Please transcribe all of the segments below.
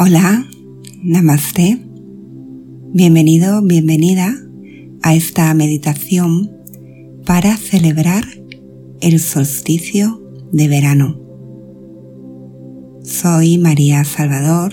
Hola, namaste. Bienvenido, bienvenida a esta meditación para celebrar el solsticio de verano. Soy María Salvador,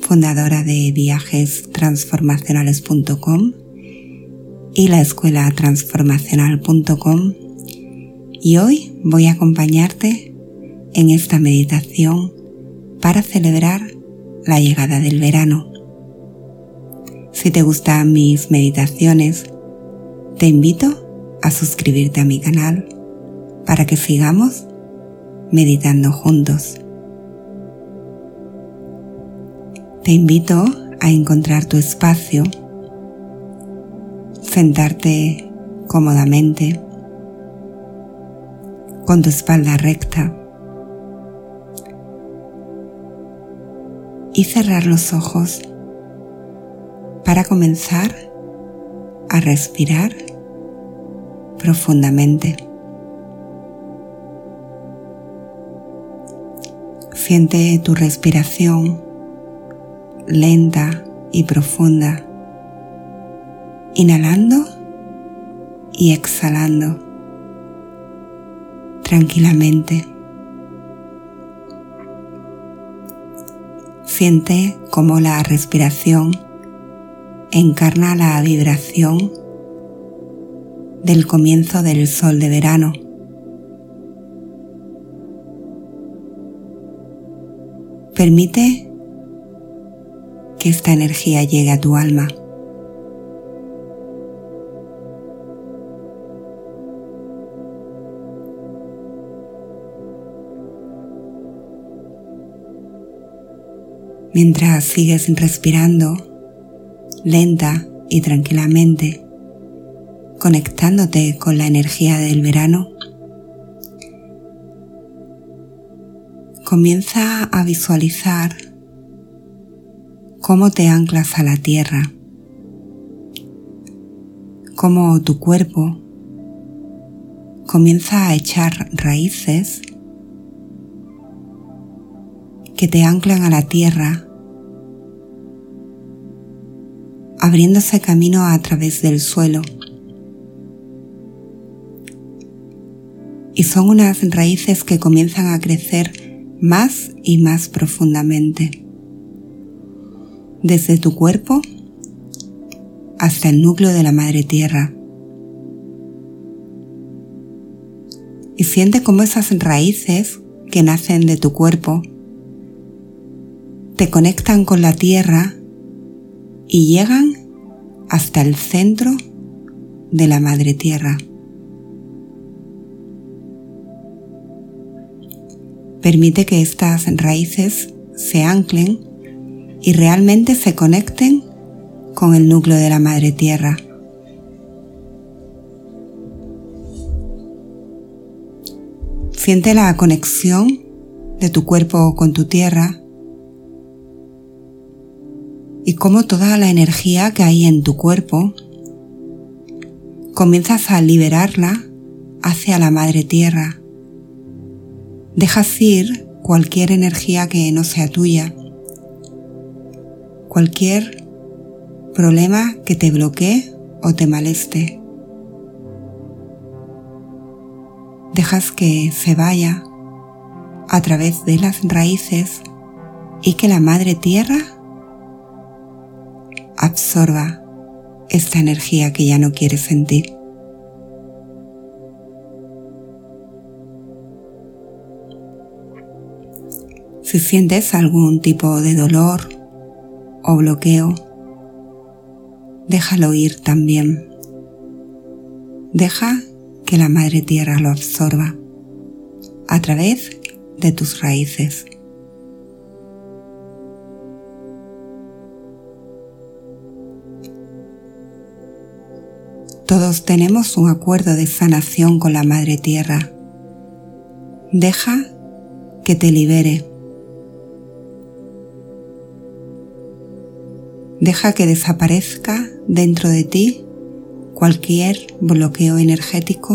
fundadora de viajestransformacionales.com y la escuela transformacional.com y hoy voy a acompañarte en esta meditación para celebrar la llegada del verano. Si te gustan mis meditaciones, te invito a suscribirte a mi canal para que sigamos meditando juntos. Te invito a encontrar tu espacio, sentarte cómodamente, con tu espalda recta y cerrar los ojos para comenzar a respirar profundamente. Siente tu respiración lenta y profunda, inhalando y exhalando tranquilamente. Siente cómo la respiración encarna la vibración del comienzo del sol de verano. Permite que esta energía llegue a tu alma. Mientras sigues respirando lenta y tranquilamente, conectándote con la energía del verano, comienza a visualizar cómo te anclas a la tierra, cómo tu cuerpo comienza a echar raíces que te anclan a la tierra abriéndose camino a través del suelo. Y son unas raíces que comienzan a crecer más y más profundamente, desde tu cuerpo hasta el núcleo de la madre tierra. Y siente cómo esas raíces que nacen de tu cuerpo te conectan con la tierra y llegan hasta el centro de la madre tierra. Permite que estas raíces se anclen y realmente se conecten con el núcleo de la madre tierra. Siente la conexión de tu cuerpo con tu tierra y cómo toda la energía que hay en tu cuerpo comienzas a liberarla hacia la madre tierra. Dejas ir cualquier energía que no sea tuya, cualquier problema que te bloquee o te maleste. Dejas que se vaya a través de las raíces y que la madre tierra absorba esta energía que ya no quieres sentir. Si sientes algún tipo de dolor o bloqueo, déjalo ir también. Deja que la Madre Tierra lo absorba a través de tus raíces. Todos tenemos un acuerdo de sanación con la Madre Tierra. Deja que te libere. Deja que desaparezca dentro de ti cualquier bloqueo energético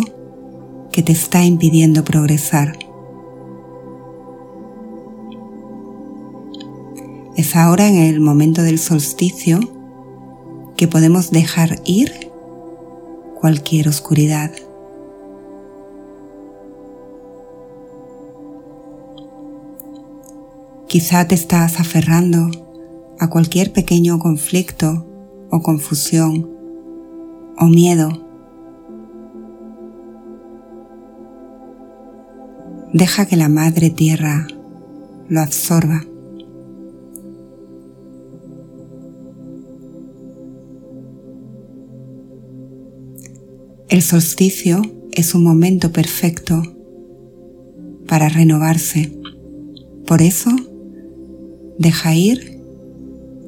que te está impidiendo progresar. Es ahora en el momento del solsticio que podemos dejar ir cualquier oscuridad. Quizá te estás aferrando a cualquier pequeño conflicto o confusión o miedo. Deja que la Madre Tierra lo absorba. El solsticio es un momento perfecto para renovarse. Por eso, deja ir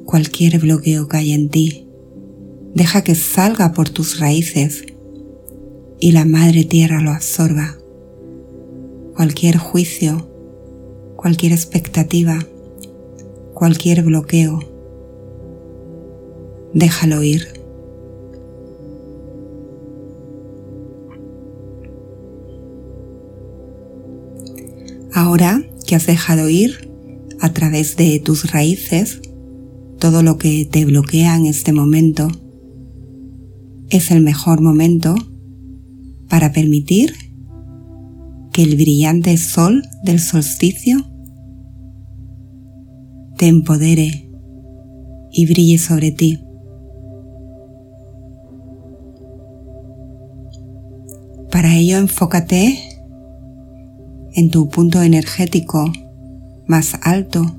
cualquier bloqueo que hay en ti. Deja que salga por tus raíces y la Madre Tierra lo absorba. Cualquier juicio, cualquier expectativa, cualquier bloqueo, déjalo ir. Ahora que has dejado ir a través de tus raíces todo lo que te bloquea en este momento, es el mejor momento para permitir que el brillante sol del solsticio te empodere y brille sobre ti. Para ello enfócate en tu punto energético más alto,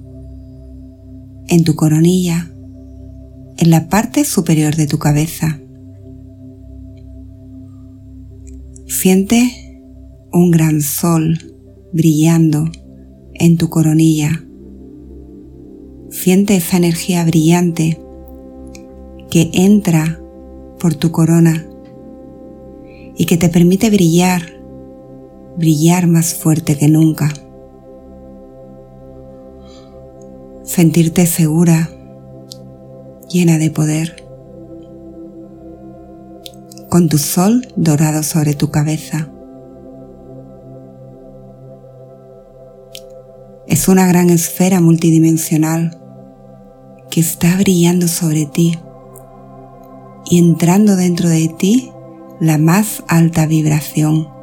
en tu coronilla, en la parte superior de tu cabeza. Siente un gran sol brillando en tu coronilla. Siente esa energía brillante que entra por tu corona y que te permite brillar brillar más fuerte que nunca. Sentirte segura, llena de poder, con tu sol dorado sobre tu cabeza. Es una gran esfera multidimensional que está brillando sobre ti y entrando dentro de ti la más alta vibración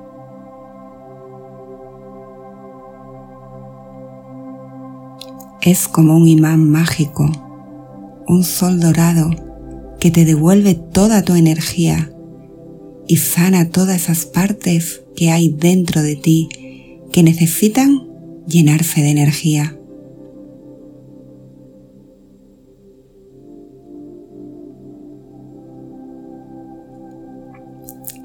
es como un imán mágico, un sol dorado que te devuelve toda tu energía y sana todas esas partes que hay dentro de ti que necesitan llenarse de energía.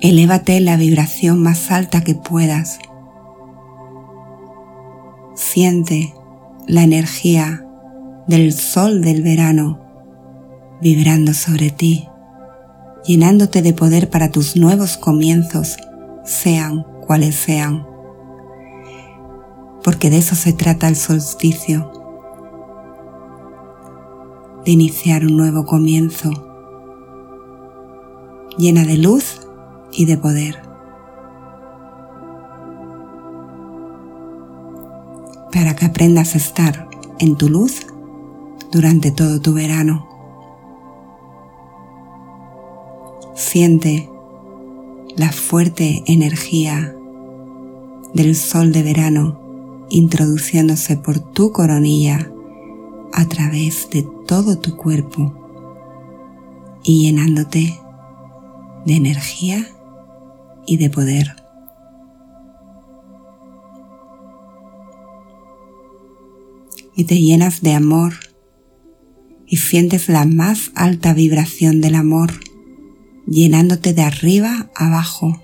Elévate la vibración más alta que puedas. Siente la energía del sol del verano vibrando sobre ti, llenándote de poder para tus nuevos comienzos, sean cuales sean. Porque de eso se trata el solsticio, de iniciar un nuevo comienzo, llena de luz y de poder. Para que aprendas a estar en tu luz durante todo tu verano. Siente la fuerte energía del sol de verano introduciéndose por tu coronilla a través de todo tu cuerpo y llenándote de energía y de poder. Y te llenas de amor y sientes la más alta vibración del amor llenándote de arriba abajo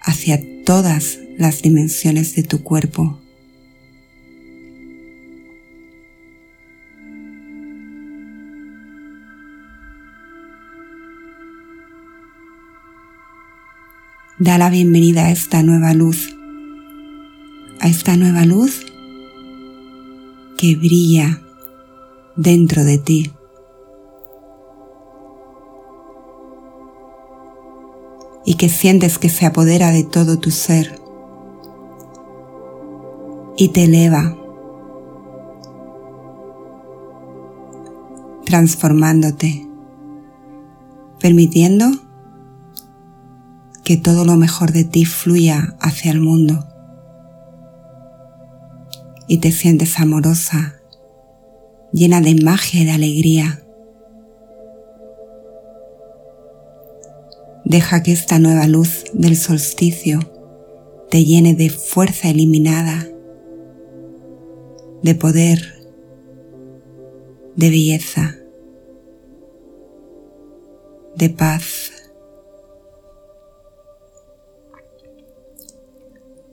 hacia todas las dimensiones de tu cuerpo. Da la bienvenida a esta nueva luz, a esta nueva luz que brilla dentro de ti. Y que sientes que se apodera de todo tu ser y te eleva transformándote, permitiendo que todo lo mejor de ti fluya hacia el mundo y te sientes amorosa, llena de magia y de alegría. Deja que esta nueva luz del solsticio te llene de fuerza eliminada, de poder, de belleza, de paz.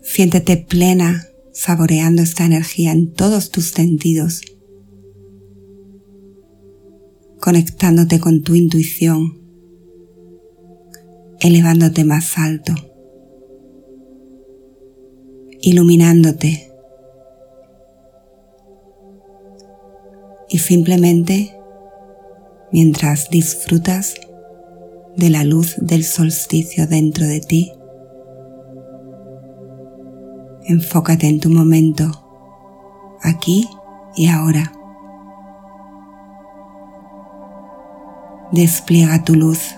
Siéntete plena saboreando esta energía en todos tus sentidos, conectándote con tu intuición, elevándote más alto, iluminándote y simplemente mientras disfrutas de la luz del solsticio dentro de ti, Enfócate en tu momento, aquí y ahora. Despliega tu luz.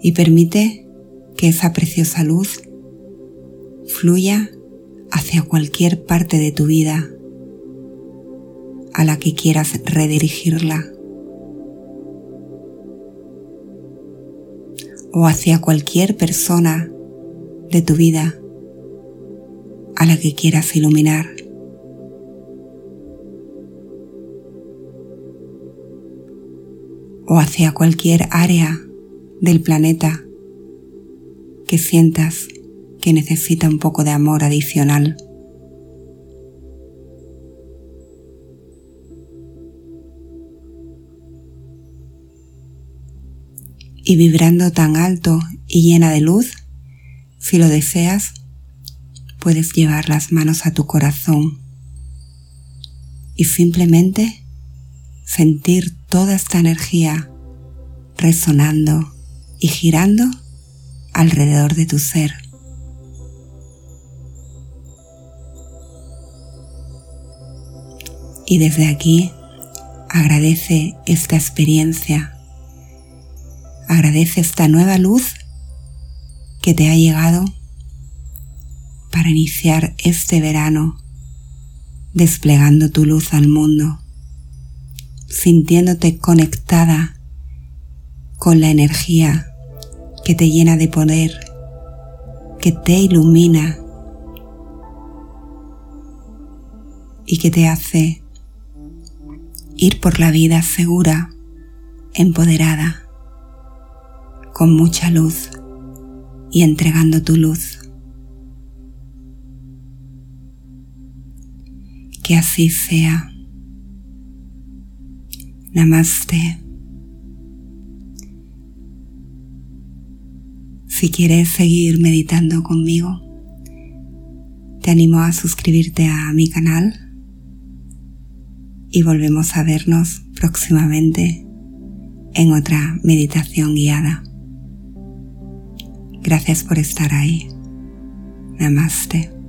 Y permite que esa preciosa luz fluya hacia cualquier parte de tu vida a la que quieras redirigirla. O hacia cualquier persona de tu vida a la que quieras iluminar. o hacia cualquier área del planeta que sientas que necesita un poco de amor adicional. Y vibrando tan alto y llena de luz, si lo deseas, puedes llevar las manos a tu corazón y simplemente sentir toda esta energía resonando y girando alrededor de tu ser. Y desde aquí agradece esta experiencia Agradece esta nueva luz que te ha llegado para iniciar este verano desplegando tu luz al mundo, sintiéndote conectada con la energía que te llena de poder, que te ilumina y que te hace ir por la vida segura, empoderada con mucha luz y entregando tu luz. Que así sea. Namaste. Si quieres seguir meditando conmigo, te animo a suscribirte a mi canal y volvemos a vernos próximamente en otra meditación guiada. Gracias por estar ahí. Namaste.